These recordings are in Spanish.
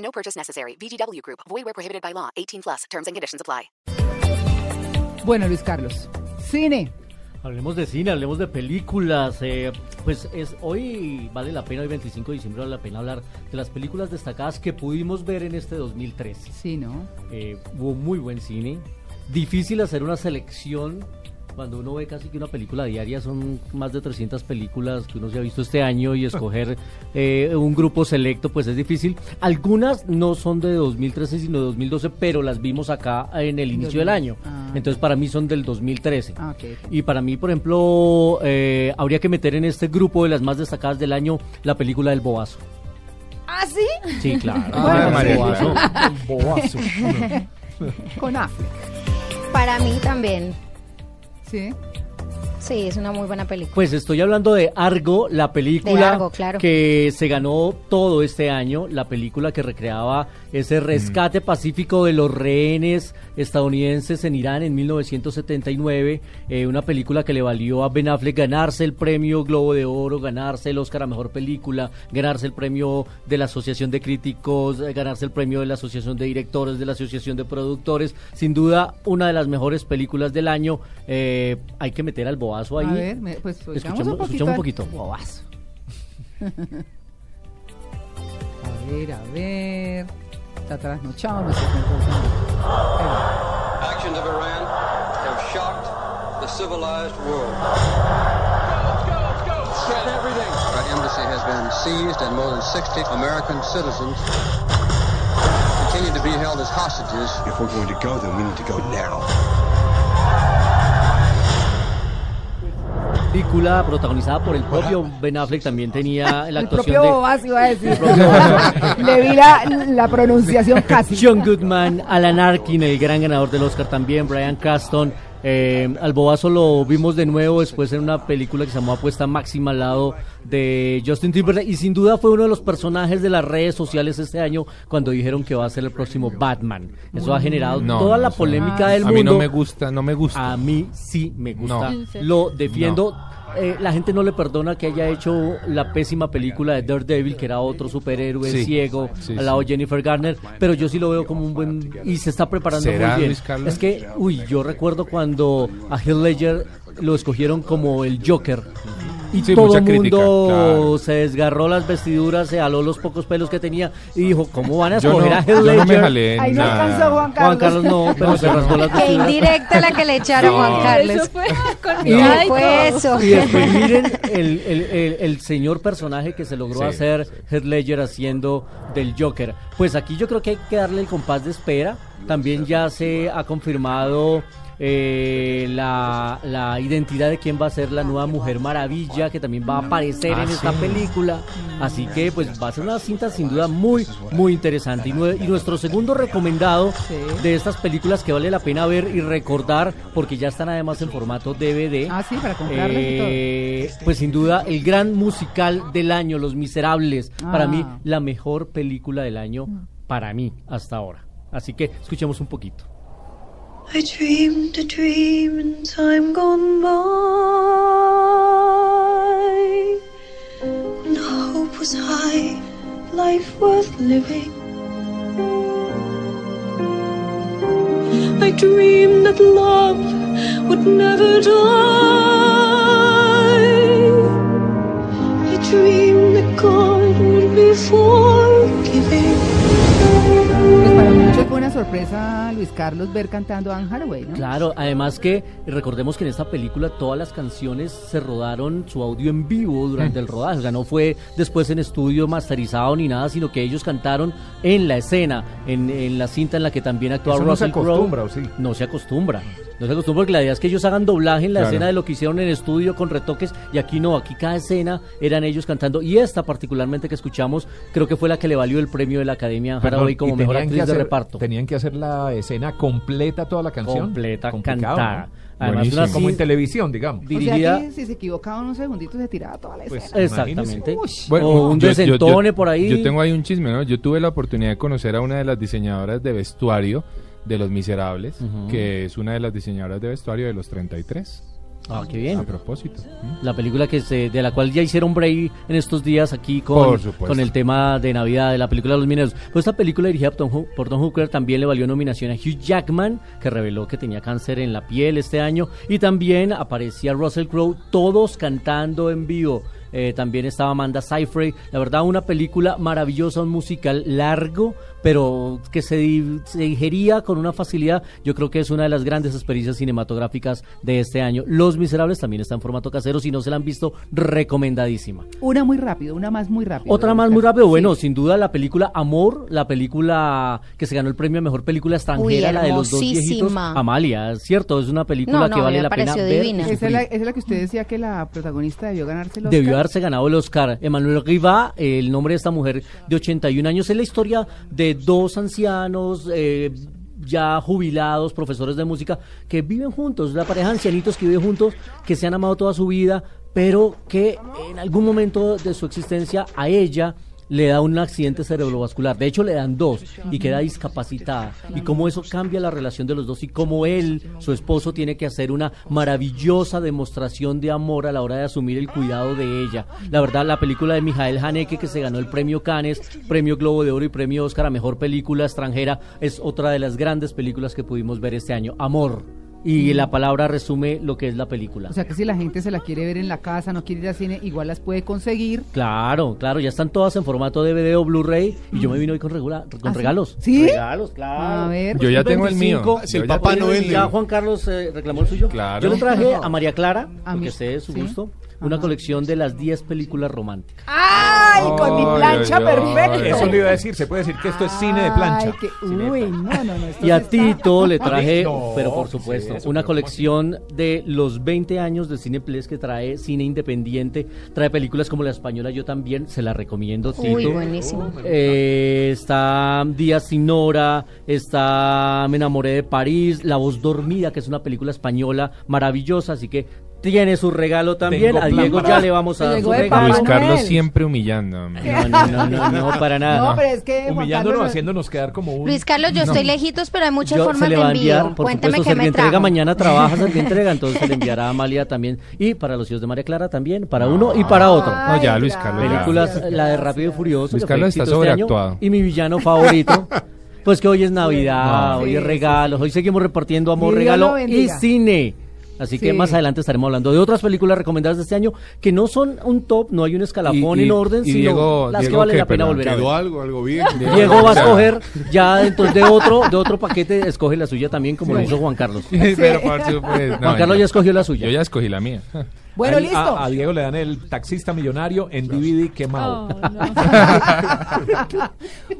No purchase necessary. VGW Group. Void where prohibited by law. 18 plus. Terms and conditions apply. Bueno, Luis Carlos, cine. Hablemos de cine, hablemos de películas. eh, pues es hoy vale la pena, hoy 25 de diciembre vale la pena hablar de las películas destacadas que pudimos ver en este 2013. Sí, ¿no? Eh, hubo muy buen cine. Difícil hacer una selección cuando uno ve casi que una película diaria, son más de 300 películas que uno se ha visto este año y escoger eh, un grupo selecto pues es difícil. Algunas no son de 2013 sino de 2012, pero las vimos acá en el inicio del año. Ah. Entonces para mí son del 2013. Ah. Y para mí, por ejemplo, eh, habría que meter en este grupo de las más destacadas del año la película del Boazo. ¿Ah, sí? Sí, claro. Ah, El María Boazo. Boazo. Con Affleck. Para mí también. Sí. Sí, es una muy buena película. Pues estoy hablando de Argo, la película De Argo, claro. que se ganó todo este año, la película que recreaba ese rescate pacífico de los rehenes estadounidenses en Irán en 1979, eh, una película que le valió a Ben Affleck ganarse el premio Globo de Oro, ganarse el Oscar a Mejor Película, ganarse el premio de la Asociación de Críticos, eh, ganarse el premio de la Asociación de Directores, de la Asociación de Productores, sin duda una de las mejores películas del año, Eh, hay que meter al boazo ahí. A ver, me- pues oigamos Escuchemos, un poquito. un. Bobazo. a ver, a ver. Está trasnochado. No sé qué cosa. Actions of Iran have shocked the civilized world. Our embassy has been seized and more than 60 American citizens continue to be held as hostages. If we're going to go, then we need to go now. Película protagonizada por el propio Ben Affleck también tenía la El actuación propio de iba a decir. Le vi la, la pronunciación casi. John Goodman, Alan Arkin, el gran ganador del Oscar también, Brian Caston. Eh, al Bobazo lo vimos de nuevo después en una película que se llamó Apuesta Máxima al lado de Justin Timberlake y sin duda fue uno de los personajes de las redes sociales este año cuando dijeron que va a ser el próximo Batman. Eso ha generado No, toda no, la polémica del A mundo. mí no me gusta, no me gusta. A mí sí me gusta. No. Lo defiendo. Eh, la gente no le perdona que haya hecho la pésima película de Daredevil, que era otro superhéroe Sí. ciego, Sí, al lado de sí. Jennifer Garner, pero yo sí lo veo como un buen... Y se está preparando ¿Será, muy bien. Es que, uy, yo recuerdo cuando a Heath Ledger lo escogieron como el Joker. Y Sí, todo el crítica, mundo claro. se desgarró las vestiduras, se jaló los pocos pelos que tenía y dijo, ¿cómo van a escoger no, a Heath yo no me Ledger? jalé Ahí no alcanzó Juan Carlos. Juan Carlos no, pero No, se rasgó las Qué vestiduras. indirecta la que le echaron No. Juan Carlos. con Y- y Fue todo. eso. Y después miren el, el- el- el señor personaje que se logró Sí, hacer Heath Ledger haciendo del Joker. Pues aquí yo creo que hay que darle el compás de espera. También ya se ha confirmado eh, la, la identidad de quién va a ser la nueva Mujer Maravilla, que también va a aparecer Ah, en esta sí. película. Así que pues va a ser una cinta sin duda muy, muy interesante. Y, nue- y nuestro segundo recomendado Sí. de estas películas que vale la pena ver y recordar, porque ya están además en formato DVD. Ah, sí, para comprarlas Eh, pues sin duda el gran musical del año, Los Miserables, para Ah. mí la mejor película del año para mí hasta ahora. Así que escuchemos un poquito. I dreamed a dream in time gone by. When hope was high, life worth living. I dreamed that love would never die. I dreamed that God would be forgiving. Pues para muchos fue una sorpresa, Luis Carlos, ver cantando a Anne Hathaway, ¿no? Claro, además que recordemos que en esta película todas las canciones se rodaron su audio en vivo durante el rodaje, o sea, no fue después en estudio masterizado ni nada, sino que ellos cantaron en la escena, en, en la cinta en la que también actuaba Eso no se Russell Crowe. acostumbra, ¿o sí? No se acostumbra. No se acostumbra porque la idea es que ellos hagan doblaje en la Claro. escena de lo que hicieron en estudio con retoques y aquí no, aquí cada escena eran ellos cantando y esta particularmente que escuchamos creo que fue la que le valió el premio de la Academia Hathaway como mejor actriz que de reparto. Tenían que hacer la escena completa, toda la canción. Completa, Complicado, cantada. ¿no? Además, una Como en televisión, digamos. O dirigida sea que si se equivocaba unos segunditos se tiraba toda la Pues, escena. exactamente. O un yo- yo- desentone yo- por ahí. Yo tengo ahí un chisme, ¿no? Yo tuve la oportunidad de conocer a una de las diseñadoras de vestuario de Los Miserables, que es una de las diseñadoras de vestuario de los 33. Ah, qué bien. A propósito. ¿Mm? La película que se, de la cual ya hicieron break en estos días aquí con, con el tema de Navidad de la película Los Mineros. Pues esta película dirigida por Tom Hooker también le valió nominación a Hugh Jackman, que reveló que tenía cáncer en la piel este año. Y también aparecía Russell Crowe, todos cantando en vivo. Eh, también estaba Amanda Seyfried. La verdad, una película maravillosa, un musical largo, pero que se, se digería con una facilidad. Yo creo que es una de las grandes experiencias cinematográficas de este año. Los Miserables también está en formato casero. Si no se la han visto, recomendadísima. Una muy rápido, una más muy rápido. Otra más muy rápido, Sí. bueno, sin duda la película Amor, la película que se ganó el premio a mejor película extranjera, Uy, la de los dos viejitos. Amalia, es cierto, es una película No, no, que vale me la pena ver. Esa es, la, sufrir. esa es la que usted decía que la protagonista debió ganarse el Oscar. Debió haberse ganado el Oscar. Emmanuel Riva, el nombre de esta mujer de 81 años, es la historia de dos ancianos eh, ya jubilados, profesores de música, que viven juntos, la pareja de ancianitos que viven juntos, que se han amado toda su vida, pero que en algún momento de su existencia a ella le da un accidente cerebrovascular. De hecho, le dan dos y queda discapacitada. Y cómo eso cambia la relación de los dos y cómo él, su esposo, tiene que hacer una maravillosa demostración de amor a la hora de asumir el cuidado de ella. La verdad, la película de Mijael Haneke, que se ganó el premio Cannes, premio Globo de Oro y premio Oscar a Mejor Película Extranjera, es otra de las grandes películas que pudimos ver este año. Amor. Y la palabra resume lo que es la película. O sea que si la gente se la quiere ver en la casa, no quiere ir al cine, igual las puede conseguir. Claro, claro, ya están todas en formato DVD o Blu-ray y yo me vine hoy con, regula- con ¿Ah, regalos. ¿Sí? Regalos, claro. A ver. Yo ya tengo el mío. 25. Si el Papá Noel, Ya Juan Carlos eh, reclamó el suyo. Claro. Yo le traje a María Clara, A mí- porque sé de su ¿sí? gusto, una colección de las 10 películas románticas. ¡Ay! Con mi plancha ay, ay. perfecta. Eso le iba a decir, se puede decir que esto es cine de plancha. Ay, que- uy, no, no, no. Y a sí está- Tito le traje, No, pero por sí, supuesto, eso, una colección de los 20 años de Cineplex que trae cine independiente, trae películas como La Española, yo también se la recomiendo, Tito. Uy, buenísimo. Eh, está Días sin hora, está Me enamoré de París, La voz dormida, que es una película española maravillosa, así que tiene su regalo también. Tengo a Diego para- ya le vamos a Se dar su regalo. Luis Carlos siempre humillando. No, no, no, no, no, para nada. No, pero es que Humillándonos, Carlos- haciéndonos quedar como un... Luis Carlos, yo estoy lejitos, pero hay muchas Yo- formas se le de va a enviar, envío. por Cuéntame supuesto, qué me trajo. mañana trabaja Servientrega, entonces se le enviará a Amalia también. Y para los hijos de María Clara también, para uno y para otro. No, ya, Luis Carlos, ya. Películas, la de Rápido y Furioso. Luis Carlos está este sobreactuado. y mi villano favorito. Pues que hoy es Navidad, No. hoy es Sí, regalos, hoy seguimos repartiendo amor, regalo lo y cine. Así que más adelante estaremos hablando de otras películas recomendadas de este año que no son un top, no hay un escalafón Y- y- en orden, y sino Diego- las que Diego, vale ¿qué? la pena volver a ver. Algo, algo bien. Diego va a escoger ya dentro de otro, de otro paquete, escoge la suya también, como lo hizo Juan Carlos. Pero por supuesto. Juan Carlos ya escogió la suya. Yo ya escogí la mía. Bueno, listo. A, a Diego le dan el taxista millonario en DVD quemado.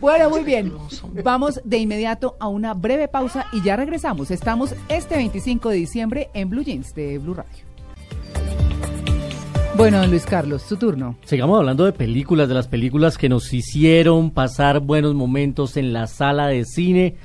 Bueno, muy bien. Vamos de inmediato a una breve pausa y ya regresamos. Estamos este 25 de diciembre en Blue Jeans de Blue Radio. Bueno, don Luis Carlos, su turno. Sigamos hablando de películas, de las películas que nos hicieron pasar buenos momentos en la sala de cine.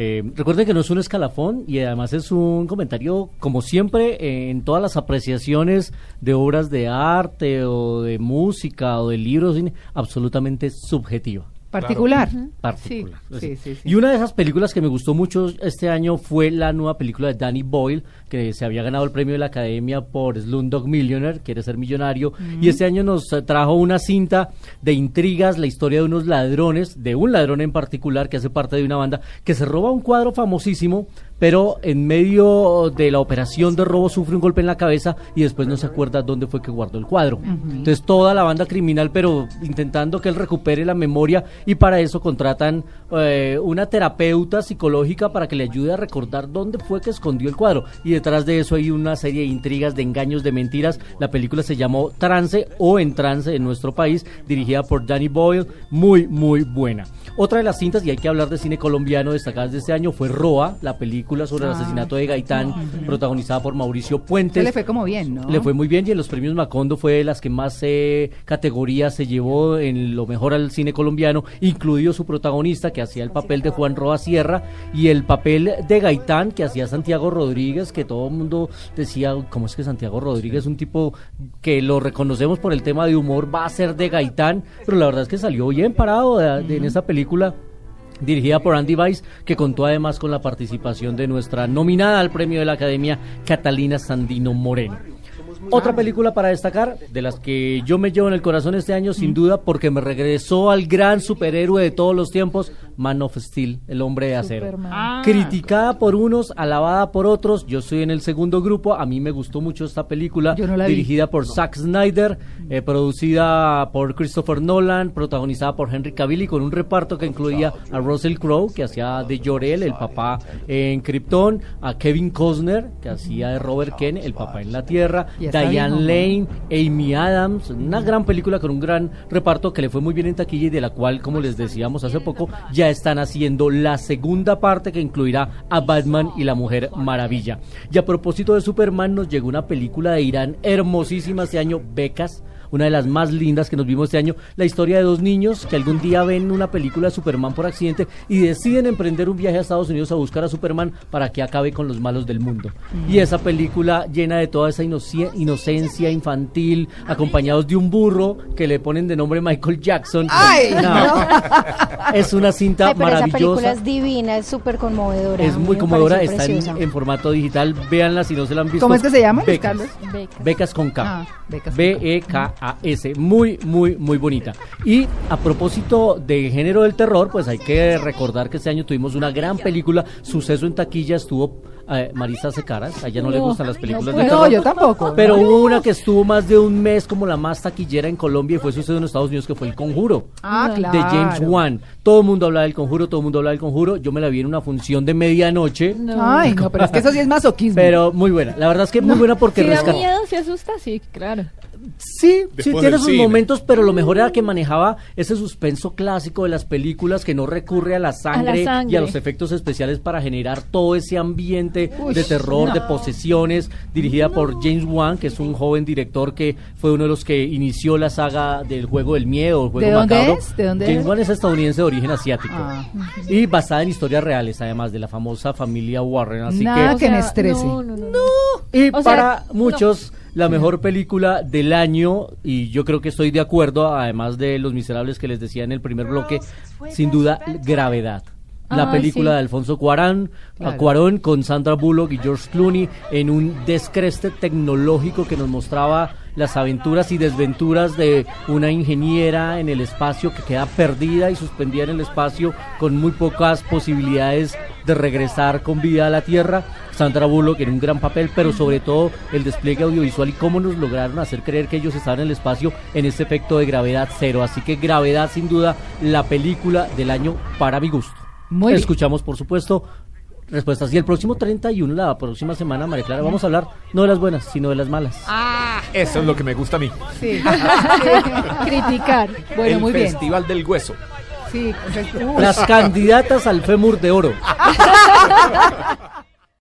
Eh, recuerden que no es un escalafón y además es un comentario, como siempre, en todas las apreciaciones de obras de arte o de música o de libros, absolutamente subjetiva. Particular. particular. Sí, sí, sí, sí. Y una de esas películas que me gustó mucho este año fue la nueva película de Danny Boyle, que se había ganado el premio de la Academia por Slumdog Millionaire, quiere ser millonario, y este año nos trajo una cinta de intrigas, la historia de unos ladrones, de un ladrón en particular que hace parte de una banda, que se roba un cuadro famosísimo, pero en medio de la operación de robo sufre un golpe en la cabeza y después no se acuerda dónde fue que guardó el cuadro. Entonces toda la banda criminal, pero intentando que él recupere la memoria y para eso contratan eh, una terapeuta psicológica para que le ayude a recordar dónde fue que escondió el cuadro. Y detrás de eso hay una serie de intrigas, de engaños, de mentiras. La película se llamó Trance o En Trance en nuestro país, dirigida por Danny Boyle, muy, muy buena. Otra de las cintas, y hay que hablar de cine colombiano destacadas de este año, fue Roa, la película película sobre el asesinato de Gaitán, protagonizada por Mauricio Puentes. le fue como bien, ¿no? Le fue muy bien y en los premios Macondo fue de las que más eh, categorías se llevó en lo mejor al cine colombiano, incluido su protagonista que hacía el papel de Juan Roa Sierra y el papel de Gaitán que hacía Santiago Rodríguez, que todo el mundo decía, ¿cómo es que Santiago Rodríguez es un tipo que lo reconocemos por el tema de humor, va a ser de Gaitán? Pero la verdad es que salió bien parado de- de- en esa película dirigida por Andy Weiss, que contó además con la participación de nuestra nominada al premio de la Academia, Catalina Sandino Moreno. Otra película para destacar, de las que yo me llevo en el corazón este año, sin duda, porque me regresó al gran superhéroe de todos los tiempos, Man of Steel, el hombre de acero. Ah. Criticada por unos, alabada por otros, yo estoy en el segundo grupo, a mí me gustó mucho esta película, Yo no la vi. dirigida por Zack Snyder, eh, producida por Christopher Nolan, protagonizada por Henry Cavill y con un reparto que incluía a Russell Crowe, que hacía de Jor-El, el papá en Krypton, a Kevin Costner, que hacía de Robert Kent, el papá en la Tierra, Diane Lane, Amy Adams, una gran película con un gran reparto que le fue muy bien en taquilla y de la cual, como les decíamos hace poco, ya están haciendo la segunda parte que incluirá a Batman y la Mujer Maravilla. Y a propósito de Superman, nos llegó una película de Irán hermosísima este año, Becas. Una de las más lindas que nos vimos este año, la historia de dos niños que algún día ven una película de Superman por accidente y deciden emprender un viaje a Estados Unidos a buscar a Superman para que acabe con los malos del mundo. Y esa película llena de toda esa inocencia infantil, acompañados de un burro que le ponen de nombre Michael Jackson. ¡Ay! No. Es una cinta Ay, pero esa película maravillosa. es divina, es súper conmovedora. Es muy conmovedora, está en, formato digital. Véanla si no se la han visto. ¿Cómo es que se llama, Becas. Carlos? Becas. Becas con K. Ah, Becas con B-E-K-A-S. Muy, muy, muy bonita. Y a propósito de género del terror, pues hay que recordar que este año tuvimos una gran película. Suceso en taquilla estuvo eh, Marisa Secaras. A ella no, le No, gustan las películas no de terror. No, yo tampoco. Pero hubo una que estuvo más de un mes como la más taquillera en Colombia y fue sucedido en Estados Unidos, que fue El Conjuro Ah, claro. de James Wan. Todo el mundo hablaba del conjuro, todo el mundo hablaba del conjuro. Yo me la vi en una función de medianoche. Ay, no, pero es que eso sí es masoquismo. Pero muy buena. La verdad es que muy buena porque Si da miedo, se asusta, sí, claro. Sí, sí, Después tiene del sus cine. momentos, pero lo mejor era que manejaba ese suspenso clásico de las películas que no recurre a la sangre, sangre. y a los efectos especiales para generar todo ese ambiente Uy, de terror, no. de posesiones, dirigida por James Wan, que es un joven director que fue uno de los que inició la saga del juego del miedo, el juego ¿De dónde macabro. es? ¿De dónde James es? Wan es estadounidense de origen asiático Ah. y basada en historias reales, además de la famosa familia Warren. Así Nada que que me estrese. No, no, no. no. y O sea, para no. muchos, la mejor película del año, y yo creo que estoy de acuerdo, además de Los Miserables que les decía en el primer bloque, sin duda, Gravedad. La Ah, película sí. de Alfonso Cuarón, Claro. Cuarón con Sandra Bullock y George Clooney en un descreste tecnológico que nos mostraba las aventuras y desventuras de una ingeniera en el espacio que queda perdida y suspendida en el espacio con muy pocas posibilidades de regresar con vida a la Tierra. Sandra Bullock en un gran papel, pero sobre todo el despliegue audiovisual y cómo nos lograron hacer creer que ellos estaban en el espacio en ese efecto de gravedad cero. Así que Gravedad, sin duda, la película del año para mi gusto. Muy bien. Escuchamos, por supuesto, respuestas. Y el próximo 31, la próxima semana, María Clara, vamos a hablar no de las buenas, sino de las malas. Ah, eso es lo que me gusta a mí. Sí. Criticar. Bueno, el muy bien. Festival del Hueso. Sí. Las candidatas al fémur de oro.